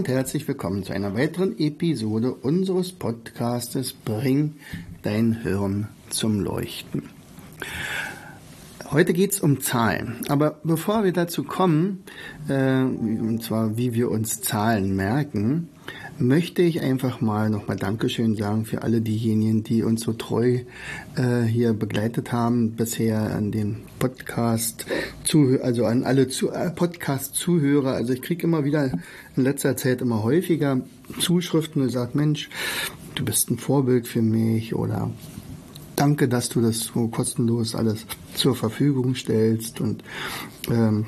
Und herzlich willkommen zu einer weiteren Episode unseres Podcastes Bring dein Hirn zum Leuchten. Heute geht es um Zahlen. Aber bevor wir dazu kommen, äh, und zwar wie wir uns Zahlen merken, möchte ich einfach mal nochmal Dankeschön sagen für alle diejenigen, die uns so treu äh, hier begleitet haben bisher an den Podcast, also an alle zu, äh, Podcast-Zuhörer. Also ich kriege immer wieder in letzter Zeit immer häufiger Zuschriften und sagt, Mensch, du bist ein Vorbild für mich oder danke, dass du das so kostenlos alles zur Verfügung stellst und ähm,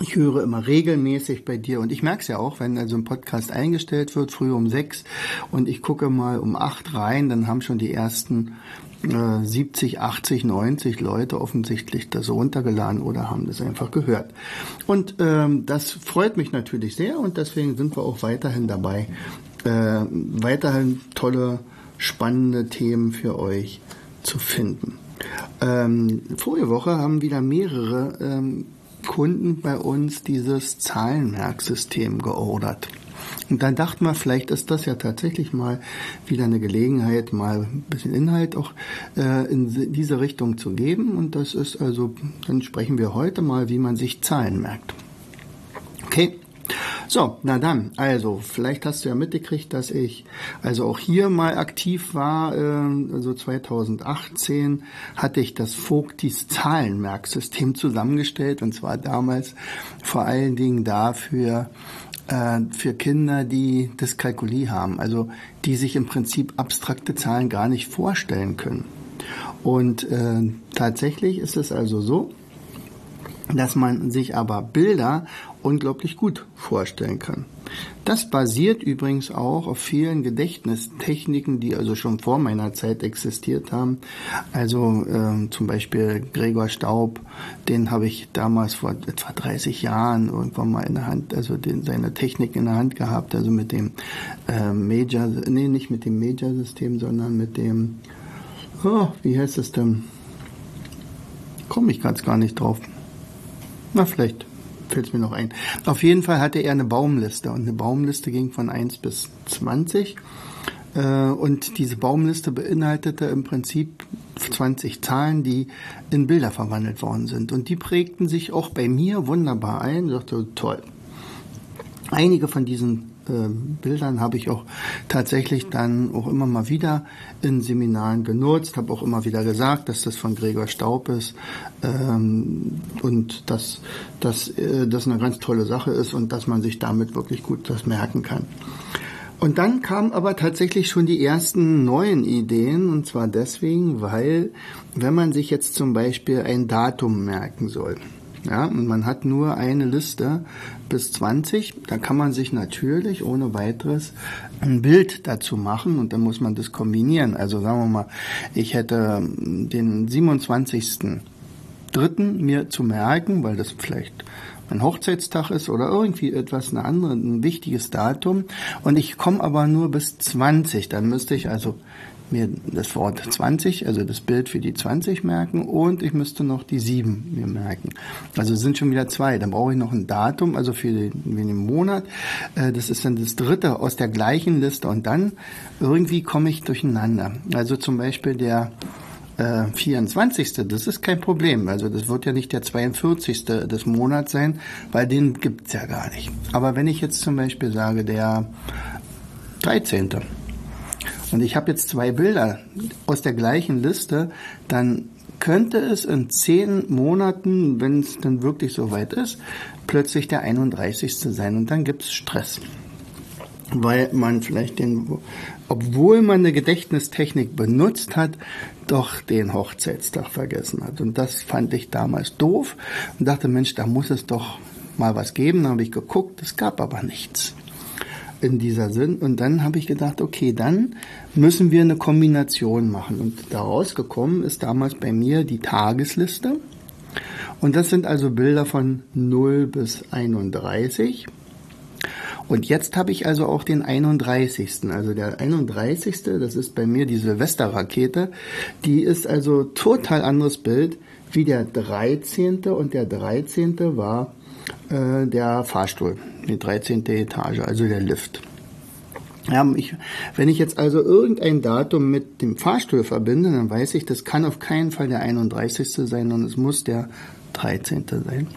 ich höre immer regelmäßig bei dir und ich merke es ja auch, wenn also ein Podcast eingestellt wird, früh um sechs und ich gucke mal um acht rein, dann haben schon die ersten äh, 70, 80, 90 Leute offensichtlich das runtergeladen oder haben das einfach gehört. Und ähm, das freut mich natürlich sehr und deswegen sind wir auch weiterhin dabei, äh, weiterhin tolle, spannende Themen für euch zu finden. Ähm, vorige Woche haben wieder mehrere ähm, Kunden bei uns dieses Zahlenmerksystem geordert. Und dann dachten wir, vielleicht ist das ja tatsächlich mal wieder eine Gelegenheit, mal ein bisschen Inhalt auch äh, in diese Richtung zu geben. Und das ist also, dann sprechen wir heute mal, wie man sich Zahlen merkt. Okay. So, na dann, also vielleicht hast du ja mitgekriegt, dass ich also auch hier mal aktiv war. Äh, also 2018 hatte ich das Vogtis Zahlenmerksystem zusammengestellt und zwar damals vor allen Dingen dafür, äh, für Kinder, die Dyskalkulie haben, also die sich im Prinzip abstrakte Zahlen gar nicht vorstellen können. Und äh, tatsächlich ist es also so, dass man sich aber Bilder unglaublich gut vorstellen kann. Das basiert übrigens auch auf vielen Gedächtnistechniken, die also schon vor meiner Zeit existiert haben. Also äh, zum Beispiel Gregor Staub, den habe ich damals vor etwa 30 Jahren irgendwann mal in der Hand, also den, seine Technik in der Hand gehabt, also mit dem äh, Major, nee, nicht mit dem Major-System, sondern mit dem, oh, wie heißt es denn? Komme ich gerade gar nicht drauf. Na, vielleicht fällt es mir noch ein. Auf jeden Fall hatte er eine Baumliste und eine Baumliste ging von 1 bis 20. Äh, und diese Baumliste beinhaltete im Prinzip 20 Zahlen, die in Bilder verwandelt worden sind. Und die prägten sich auch bei mir wunderbar ein. Ich dachte, toll. Einige von diesen Bildern habe ich auch tatsächlich dann auch immer mal wieder in Seminaren genutzt, habe auch immer wieder gesagt, dass das von Gregor Staub ist ähm, und dass, dass äh, das eine ganz tolle Sache ist und dass man sich damit wirklich gut das merken kann. Und dann kamen aber tatsächlich schon die ersten neuen Ideen, und zwar deswegen, weil wenn man sich jetzt zum Beispiel ein Datum merken soll, ja, und man hat nur eine Liste bis 20. Da kann man sich natürlich ohne weiteres ein Bild dazu machen und dann muss man das kombinieren. Also sagen wir mal, ich hätte den 27. Dritten mir zu merken, weil das vielleicht mein Hochzeitstag ist oder irgendwie etwas, eine andere, ein wichtiges Datum und ich komme aber nur bis 20, dann müsste ich also mir das Wort 20, also das Bild für die 20 merken und ich müsste noch die 7 mir merken. Also sind schon wieder zwei. Dann brauche ich noch ein Datum, also für den, für den Monat. Äh, das ist dann das dritte aus der gleichen Liste und dann irgendwie komme ich durcheinander. Also zum Beispiel der äh, 24. Das ist kein Problem. Also das wird ja nicht der 42. des Monats sein, weil den gibt's ja gar nicht. Aber wenn ich jetzt zum Beispiel sage, der 13. Und ich habe jetzt zwei Bilder aus der gleichen Liste, dann könnte es in zehn Monaten, wenn es dann wirklich so weit ist, plötzlich der 31. sein und dann gibt es Stress. Weil man vielleicht den, obwohl man eine Gedächtnistechnik benutzt hat, doch den Hochzeitstag vergessen hat. Und das fand ich damals doof und dachte, Mensch, da muss es doch mal was geben. Dann habe ich geguckt, es gab aber nichts in dieser Sinn. Und dann habe ich gedacht, okay, dann müssen wir eine Kombination machen. Und daraus gekommen ist damals bei mir die Tagesliste. Und das sind also Bilder von 0 bis 31. Und jetzt habe ich also auch den 31. Also der 31. Das ist bei mir die Silvesterrakete. Die ist also total anderes Bild wie der 13. Und der 13. war äh, der Fahrstuhl, die 13. Etage, also der Lift. Ja, ich, wenn ich jetzt also irgendein Datum mit dem Fahrstuhl verbinde, dann weiß ich, das kann auf keinen Fall der 31. sein, sondern es muss der 13. sein.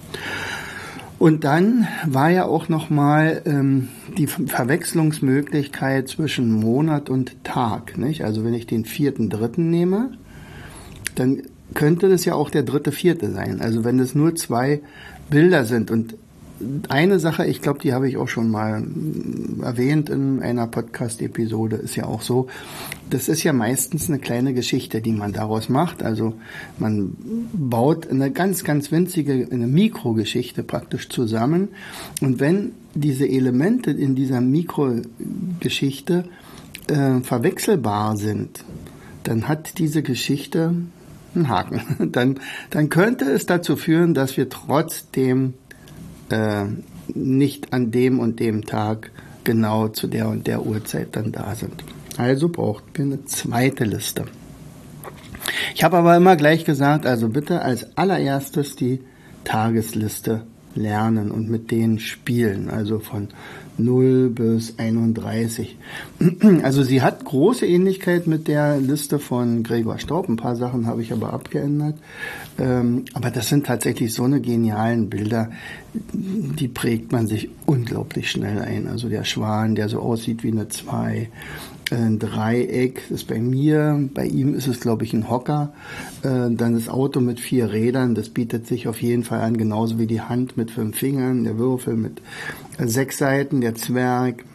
Und dann war ja auch nochmal ähm, die Verwechslungsmöglichkeit zwischen Monat und Tag. Nicht? Also wenn ich den vierten dritten nehme, dann könnte das ja auch der dritte vierte sein. Also wenn es nur zwei Bilder sind und eine Sache, ich glaube, die habe ich auch schon mal erwähnt in einer Podcast-Episode, ist ja auch so, das ist ja meistens eine kleine Geschichte, die man daraus macht. Also man baut eine ganz, ganz winzige, eine Mikrogeschichte praktisch zusammen. Und wenn diese Elemente in dieser Mikrogeschichte äh, verwechselbar sind, dann hat diese Geschichte einen Haken. Dann, dann könnte es dazu führen, dass wir trotzdem äh, nicht an dem und dem Tag genau zu der und der Uhrzeit dann da sind. Also braucht wir eine zweite Liste. Ich habe aber immer gleich gesagt, also bitte als allererstes die Tagesliste lernen und mit denen spielen, also von 0 bis 31. Also sie hat große Ähnlichkeit mit der Liste von Gregor Staub. Ein paar Sachen habe ich aber abgeändert. Ähm, aber das sind tatsächlich so eine genialen Bilder, die prägt man sich unglaublich schnell ein. Also der Schwan, der so aussieht wie eine 2, ein Dreieck ist bei mir, bei ihm ist es glaube ich ein Hocker, äh, dann das Auto mit vier Rädern, das bietet sich auf jeden Fall an, genauso wie die Hand mit fünf Fingern, der Würfel mit sechs Seiten, der Zwerg,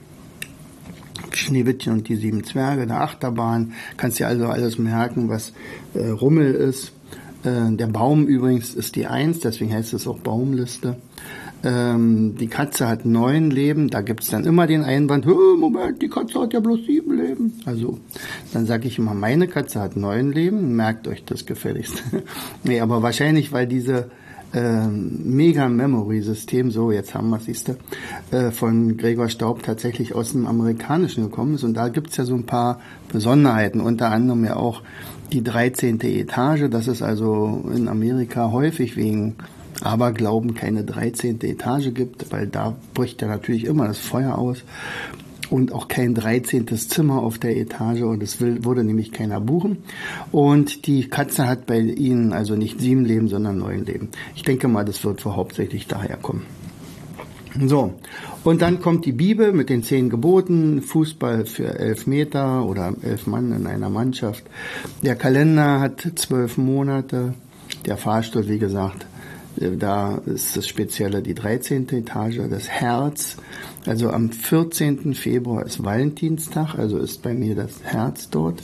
Schneewittchen und die sieben Zwerge, der Achterbahn, kannst dir also alles merken, was äh, Rummel ist. Äh, der Baum übrigens ist die Eins, deswegen heißt es auch Baumliste. Ähm, die Katze hat neun Leben, da gibt's dann immer den Einwand, Moment, die Katze hat ja bloß sieben Leben. Also, dann sage ich immer, meine Katze hat neun Leben, merkt euch das gefälligst. nee, aber wahrscheinlich, weil diese äh, Mega-Memory-System, so jetzt haben wir es, äh, von Gregor Staub tatsächlich aus dem Amerikanischen gekommen ist. Und da gibt's ja so ein paar Besonderheiten, unter anderem ja auch die 13. Etage. Das ist also in Amerika häufig wegen Aberglauben keine 13. Etage gibt, weil da bricht ja natürlich immer das Feuer aus und auch kein 13. Zimmer auf der Etage und es will, wurde nämlich keiner buchen. Und die Katze hat bei ihnen also nicht sieben Leben, sondern neun Leben. Ich denke mal, das wird wohl hauptsächlich daher kommen. So, und dann kommt die Bibel mit den zehn Geboten, Fußball für elf Meter oder elf Mann in einer Mannschaft. Der Kalender hat zwölf Monate, der Fahrstuhl, wie gesagt, da ist das Spezielle die 13. Etage, das Herz. Also am 14. Februar ist Valentinstag, also ist bei mir das Herz dort.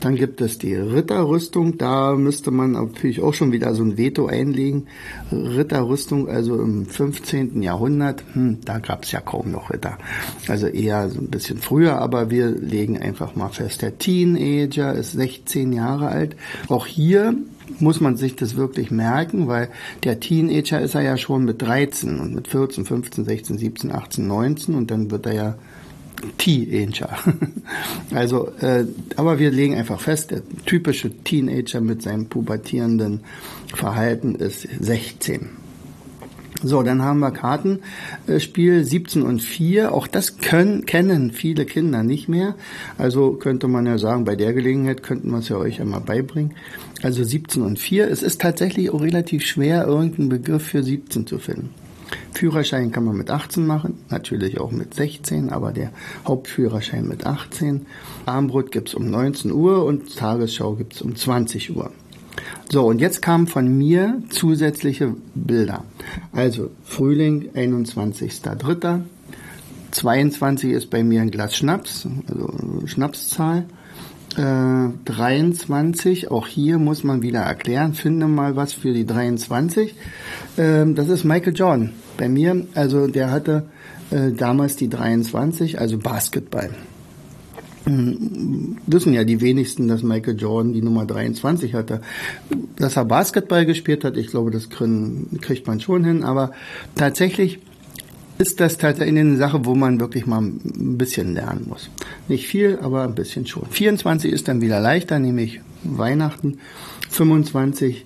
Dann gibt es die Ritterrüstung, da müsste man natürlich auch schon wieder so ein Veto einlegen. Ritterrüstung, also im 15. Jahrhundert, hm, da gab es ja kaum noch Ritter. Also eher so ein bisschen früher, aber wir legen einfach mal fest, der Teenager ist 16 Jahre alt. Auch hier muss man sich das wirklich merken, weil der Teenager ist er ja schon mit 13 und mit 14, 15, 16, 17, 18, 19 und dann wird er ja Teenager. also, äh, aber wir legen einfach fest, der typische Teenager mit seinem pubertierenden Verhalten ist 16. So, dann haben wir Kartenspiel 17 und 4. Auch das können, kennen viele Kinder nicht mehr. Also könnte man ja sagen, bei der Gelegenheit könnten wir es ja euch einmal beibringen. Also 17 und 4. Es ist tatsächlich auch relativ schwer, irgendeinen Begriff für 17 zu finden. Führerschein kann man mit 18 machen, natürlich auch mit 16, aber der Hauptführerschein mit 18. Armbrot gibt's um 19 Uhr und Tagesschau gibt's um 20 Uhr. So, und jetzt kamen von mir zusätzliche Bilder. Also Frühling, 21.03. 22 ist bei mir ein Glas Schnaps, also Schnapszahl. Äh, 23, auch hier muss man wieder erklären, finde mal was für die 23. Ähm, das ist Michael Jordan bei mir. Also der hatte äh, damals die 23, also Basketball. Wissen ja die wenigsten, dass Michael Jordan die Nummer 23 hatte. Dass er Basketball gespielt hat, ich glaube, das kriegt man schon hin, aber tatsächlich ist das tatsächlich eine Sache, wo man wirklich mal ein bisschen lernen muss. Nicht viel, aber ein bisschen schon. 24 ist dann wieder leichter, nämlich Weihnachten. 25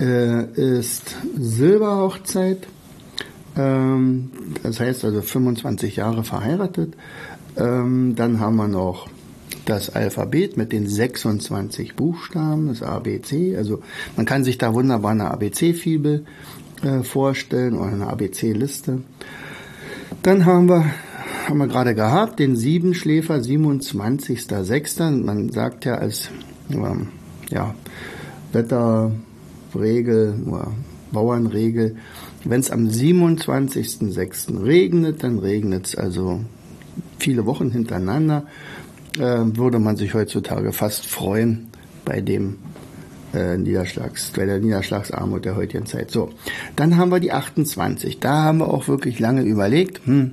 äh, ist Silberhochzeit. Ähm, das heißt also 25 Jahre verheiratet. Ähm, dann haben wir noch das Alphabet mit den 26 Buchstaben, das ABC. Also man kann sich da wunderbar eine ABC-Fibel äh, vorstellen oder eine ABC-Liste. Dann haben wir, haben wir gerade gehabt, den Siebenschläfer, 27.06. Man sagt ja als ähm, ja, Wetterregel oder Bauernregel, wenn es am 27.06. regnet, dann regnet es also viele Wochen hintereinander. Äh, würde man sich heutzutage fast freuen bei dem äh, Niederschlags, bei der Niederschlagsarmut der heutigen Zeit. So, dann haben wir die 28. Da haben wir auch wirklich lange überlegt, hm,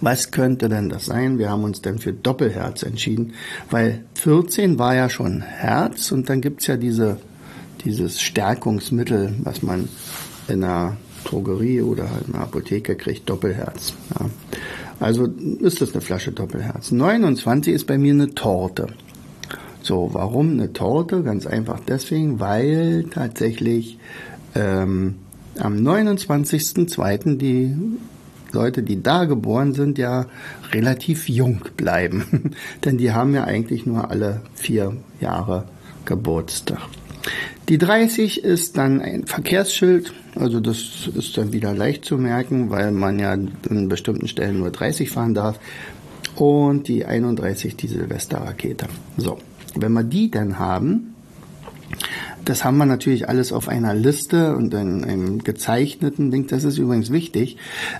was könnte denn das sein? Wir haben uns dann für Doppelherz entschieden, weil 14 war ja schon Herz und dann gibt's ja diese, dieses Stärkungsmittel, was man in einer Drogerie oder halt in einer Apotheke kriegt, Doppelherz. Ja. Also ist das eine Flasche Doppelherz. 29 ist bei mir eine Torte. So, warum eine Torte? Ganz einfach deswegen, weil tatsächlich ähm, am 29.02. die Leute, die da geboren sind, ja relativ jung bleiben. Denn die haben ja eigentlich nur alle vier Jahre Geburtstag. Die 30 ist dann ein Verkehrsschild, also das ist dann wieder leicht zu merken, weil man ja an bestimmten Stellen nur 30 fahren darf. Und die 31 die Silvesterrakete. So, wenn wir die dann haben, das haben wir natürlich alles auf einer Liste und in einem gezeichneten Ding. Das ist übrigens wichtig,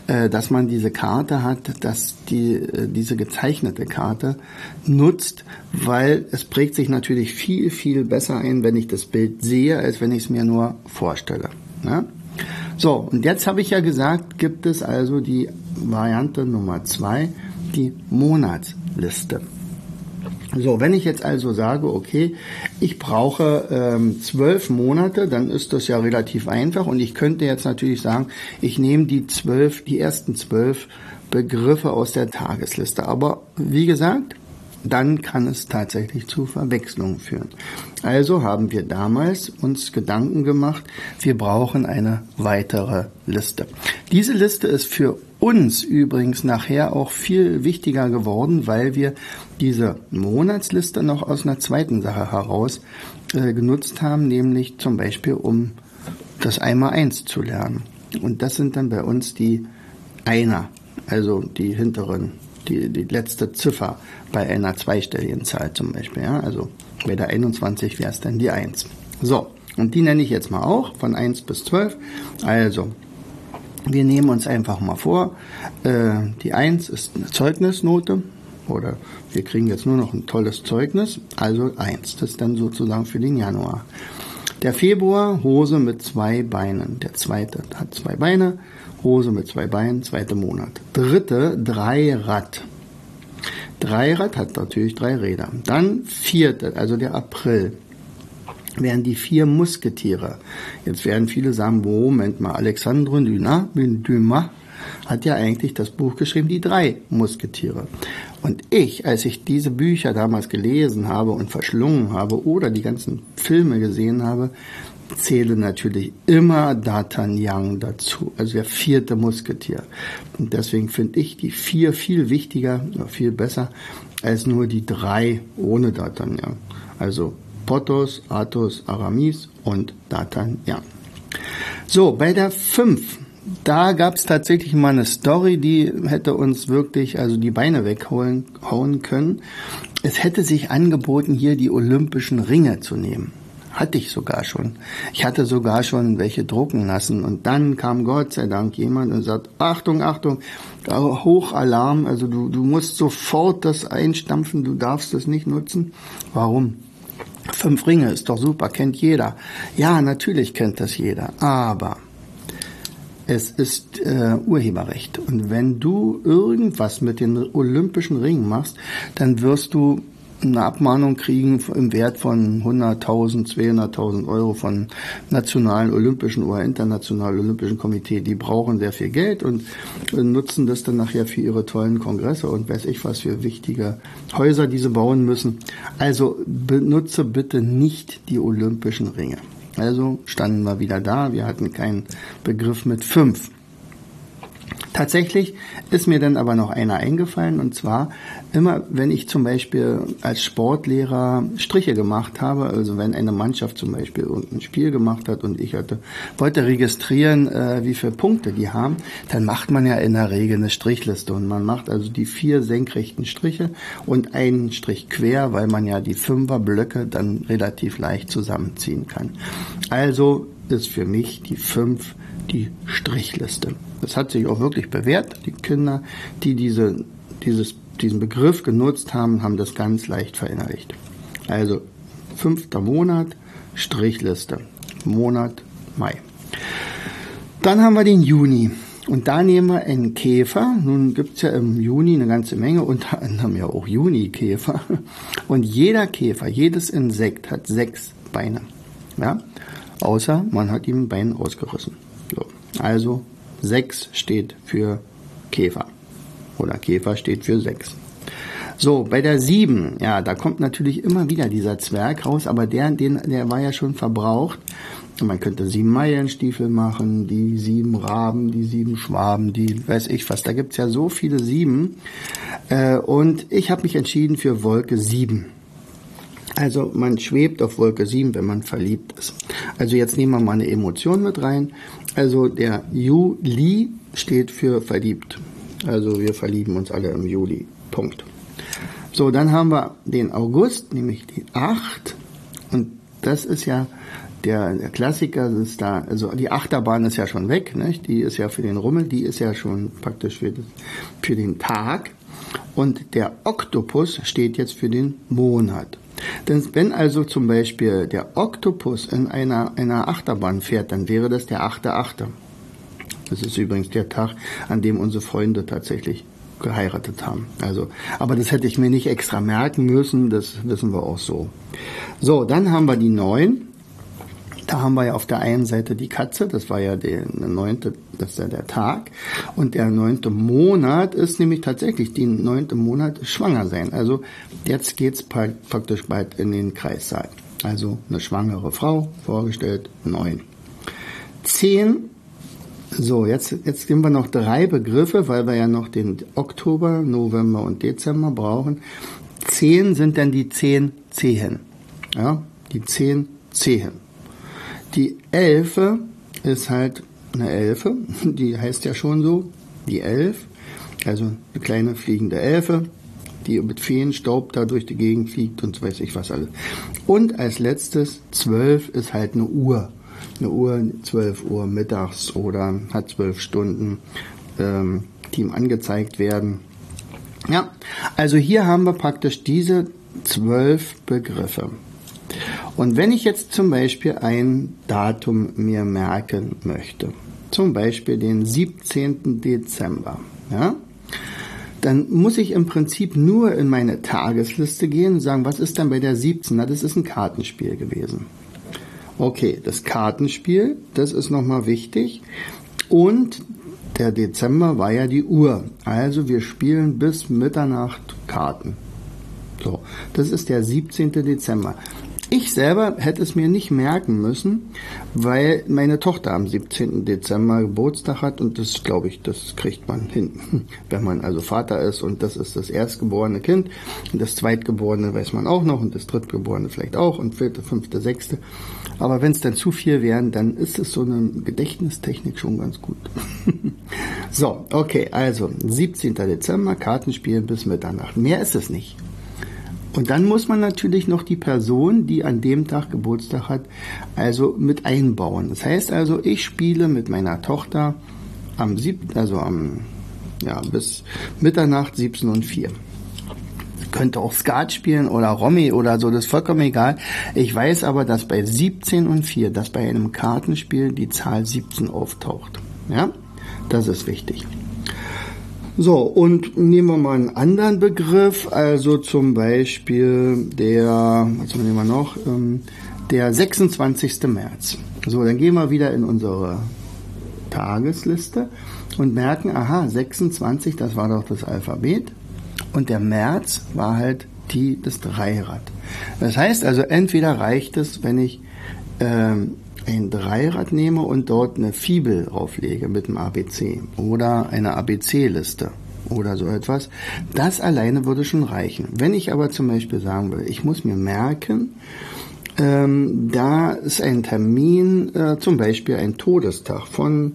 äh, dass man diese Karte hat, dass die, äh, diese gezeichnete Karte nutzt, weil es prägt sich natürlich viel, viel besser ein, wenn ich das Bild sehe, als wenn ich es mir nur vorstelle. Ne? So, und jetzt habe ich ja gesagt, gibt es also die Variante Nummer zwei, die Monatsliste. So, wenn ich jetzt also sage, okay, ich brauche ähm, zwölf Monate, dann ist das ja relativ einfach und ich könnte jetzt natürlich sagen, ich nehme die zwölf, die ersten zwölf Begriffe aus der Tagesliste. Aber wie gesagt, dann kann es tatsächlich zu Verwechslungen führen. Also haben wir damals uns Gedanken gemacht, wir brauchen eine weitere Liste. Diese Liste ist für uns übrigens nachher auch viel wichtiger geworden, weil wir diese Monatsliste noch aus einer zweiten Sache heraus äh, genutzt haben, nämlich zum Beispiel um das Einmal-Eins zu lernen. Und das sind dann bei uns die Einer, also die hinteren, die, die letzte Ziffer bei einer zweistelligen Zahl zum Beispiel. Ja? Also bei der 21 wäre es dann die 1. So, und die nenne ich jetzt mal auch von 1 bis 12. Also, wir nehmen uns einfach mal vor, äh, die 1 ist eine Zeugnisnote oder wir kriegen jetzt nur noch ein tolles Zeugnis, also 1. Das ist dann sozusagen für den Januar. Der Februar, Hose mit zwei Beinen. Der zweite hat zwei Beine, Hose mit zwei Beinen, zweiter Monat. Dritte, Dreirad. Dreirad hat natürlich drei Räder. Dann vierte, also der April, wären die vier Musketiere. Jetzt werden viele sagen, Moment mal, Alexandre Dumas hat ja eigentlich das Buch geschrieben, die drei Musketiere. Und ich, als ich diese Bücher damals gelesen habe und verschlungen habe oder die ganzen Filme gesehen habe, zähle natürlich immer D'Artagnan dazu, also der vierte Musketier. Und deswegen finde ich die vier viel wichtiger, viel besser als nur die drei ohne D'Artagnan. Also Porthos, Athos, Aramis und D'Artagnan. So, bei der fünf da gab es tatsächlich mal eine Story, die hätte uns wirklich also die Beine weghauen hauen können. Es hätte sich angeboten, hier die olympischen Ringe zu nehmen. Hatte ich sogar schon. Ich hatte sogar schon welche drucken lassen. Und dann kam Gott sei Dank jemand und sagt, Achtung, Achtung, Hochalarm, also du, du musst sofort das einstampfen, du darfst es nicht nutzen. Warum? Fünf Ringe ist doch super, kennt jeder. Ja, natürlich kennt das jeder, aber es ist äh, Urheberrecht. Und wenn du irgendwas mit den Olympischen Ringen machst, dann wirst du eine Abmahnung kriegen im Wert von 100.000, 200.000 Euro von nationalen Olympischen oder internationalen Olympischen Komitee. Die brauchen sehr viel Geld und nutzen das dann nachher für ihre tollen Kongresse und weiß ich was für wichtige Häuser, die bauen müssen. Also benutze bitte nicht die Olympischen Ringe. Also standen wir wieder da. Wir hatten keinen Begriff mit fünf. Tatsächlich ist mir dann aber noch einer eingefallen und zwar immer, wenn ich zum Beispiel als Sportlehrer Striche gemacht habe, also wenn eine Mannschaft zum Beispiel ein Spiel gemacht hat und ich hatte, wollte registrieren, äh, wie viele Punkte die haben, dann macht man ja in der Regel eine Strichliste und man macht also die vier senkrechten Striche und einen Strich quer, weil man ja die Fünferblöcke dann relativ leicht zusammenziehen kann. Also ist für mich die fünf die Strichliste. Das hat sich auch wirklich bewährt. Die Kinder, die diese, dieses, diesen Begriff genutzt haben, haben das ganz leicht verinnerlicht. Also fünfter Monat, Strichliste. Monat Mai. Dann haben wir den Juni. Und da nehmen wir einen Käfer. Nun gibt es ja im Juni eine ganze Menge, unter anderem ja auch Junikäfer. Und jeder Käfer, jedes Insekt hat sechs Beine. Ja? Außer man hat ihm ein Bein ausgerissen. So. Also 6 steht für Käfer. Oder Käfer steht für 6. So, bei der 7, ja, da kommt natürlich immer wieder dieser Zwerg raus, aber der, den, der war ja schon verbraucht. Man könnte sieben Meilenstiefel machen, die sieben Raben, die sieben Schwaben, die weiß ich was. Da gibt's ja so viele sieben. Äh, und ich habe mich entschieden für Wolke 7. Also man schwebt auf Wolke 7, wenn man verliebt ist. Also jetzt nehmen wir mal eine Emotion mit rein. Also der Juli steht für verliebt. Also wir verlieben uns alle im Juli. Punkt. So, dann haben wir den August, nämlich die 8. Und das ist ja der, der Klassiker, ist da, also die Achterbahn ist ja schon weg, nicht? die ist ja für den Rummel, die ist ja schon praktisch für, das, für den Tag. Und der Oktopus steht jetzt für den Monat. Denn wenn also zum Beispiel der Oktopus in einer, einer Achterbahn fährt, dann wäre das der 8.8. Das ist übrigens der Tag, an dem unsere Freunde tatsächlich geheiratet haben. Also, aber das hätte ich mir nicht extra merken müssen, das wissen wir auch so. So, dann haben wir die neun. Da haben wir ja auf der einen Seite die Katze, das war ja der neunte, das ist ja der Tag. Und der neunte Monat ist nämlich tatsächlich die neunte Monat schwanger sein. Also jetzt geht's praktisch bald in den Kreissaal. Also eine schwangere Frau vorgestellt, neun. Zehn so, jetzt, jetzt geben wir noch drei Begriffe, weil wir ja noch den Oktober, November und Dezember brauchen. Zehn sind dann die zehn Zehen. Ja, die zehn Zehen. Die Elfe ist halt eine Elfe, die heißt ja schon so, die Elf, also eine kleine fliegende Elfe, die mit Feenstaub da durch die Gegend fliegt und weiß ich was alles. Und als letztes, zwölf ist halt eine Uhr. Eine Uhr, zwölf Uhr mittags oder hat zwölf Stunden, ähm, die ihm angezeigt werden. Ja, also hier haben wir praktisch diese zwölf Begriffe. Und wenn ich jetzt zum Beispiel ein Datum mir merken möchte, zum Beispiel den 17. Dezember, ja, dann muss ich im Prinzip nur in meine Tagesliste gehen und sagen, was ist denn bei der 17? Na, das ist ein Kartenspiel gewesen. Okay, das Kartenspiel, das ist nochmal wichtig. Und der Dezember war ja die Uhr. Also wir spielen bis Mitternacht Karten. So, das ist der 17. Dezember. Ich selber hätte es mir nicht merken müssen, weil meine Tochter am 17. Dezember Geburtstag hat und das glaube ich, das kriegt man hin, wenn man also Vater ist und das ist das erstgeborene Kind und das zweitgeborene weiß man auch noch und das drittgeborene vielleicht auch und vierte, fünfte, sechste. Aber wenn es dann zu viel wären, dann ist es so eine Gedächtnistechnik schon ganz gut. so, okay, also 17. Dezember, Kartenspiel bis Mitternacht. Mehr ist es nicht. Und dann muss man natürlich noch die Person, die an dem Tag Geburtstag hat, also mit einbauen. Das heißt also, ich spiele mit meiner Tochter am siebten, also am, ja, bis Mitternacht 17 und 4 könnte auch Skat spielen oder Romy oder so, das ist vollkommen egal. Ich weiß aber, dass bei 17 und 4, dass bei einem Kartenspiel die Zahl 17 auftaucht. Ja, das ist wichtig. So, und nehmen wir mal einen anderen Begriff, also zum Beispiel der, was nehmen wir noch, ähm, der 26. März. So, dann gehen wir wieder in unsere Tagesliste und merken, aha, 26, das war doch das Alphabet. Und der März war halt die, das Dreirad. Das heißt also, entweder reicht es, wenn ich ähm, ein Dreirad nehme und dort eine Fibel drauflege mit dem ABC oder eine ABC-Liste oder so etwas. Das alleine würde schon reichen. Wenn ich aber zum Beispiel sagen will, ich muss mir merken, ähm, da ist ein Termin, äh, zum Beispiel ein Todestag von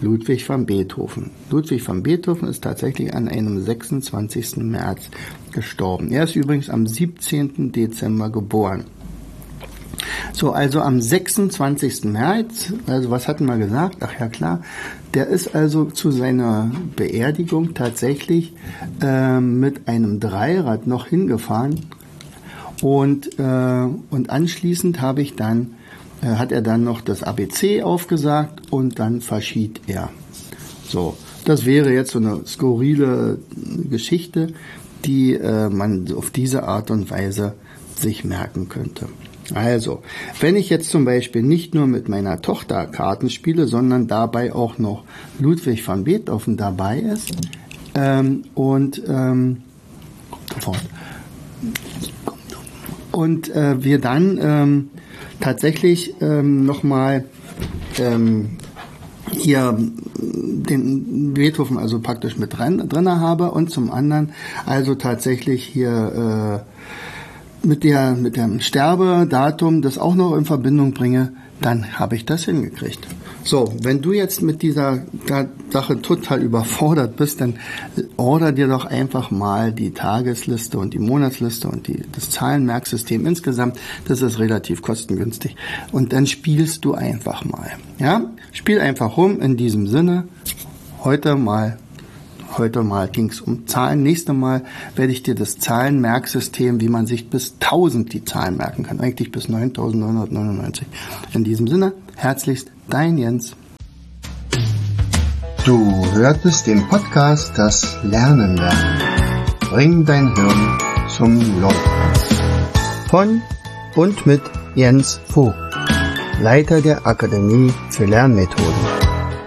Ludwig van Beethoven. Ludwig van Beethoven ist tatsächlich an einem 26. März gestorben. Er ist übrigens am 17. Dezember geboren. So, also am 26. März, also was hatten wir gesagt? Ach ja klar, der ist also zu seiner Beerdigung tatsächlich äh, mit einem Dreirad noch hingefahren und, äh, und anschließend habe ich dann, äh, hat er dann noch das ABC aufgesagt und dann verschied er. So, das wäre jetzt so eine skurrile Geschichte, die äh, man auf diese Art und Weise sich merken könnte. Also, wenn ich jetzt zum Beispiel nicht nur mit meiner Tochter Karten spiele, sondern dabei auch noch Ludwig van Beethoven dabei ist ähm, und ähm, und äh, wir dann ähm, tatsächlich ähm, nochmal ähm, hier den Beethoven also praktisch mit drin, drin habe und zum anderen also tatsächlich hier äh, mit der mit dem Sterbedatum das auch noch in Verbindung bringe, dann habe ich das hingekriegt. So, wenn du jetzt mit dieser Sache total überfordert bist, dann order dir doch einfach mal die Tagesliste und die Monatsliste und die, das Zahlenmerksystem insgesamt. Das ist relativ kostengünstig. Und dann spielst du einfach mal. Ja, spiel einfach rum in diesem Sinne. Heute mal Heute mal ging es um Zahlen. Nächstes Mal werde ich dir das Zahlenmerksystem, wie man sich bis 1000 die Zahlen merken kann. Eigentlich bis 9999. In diesem Sinne, herzlichst dein Jens. Du hörtest den Podcast Das Lernen lernen. Bring dein Hirn zum Laufen. Von und mit Jens Vogt, Leiter der Akademie für Lernmethoden.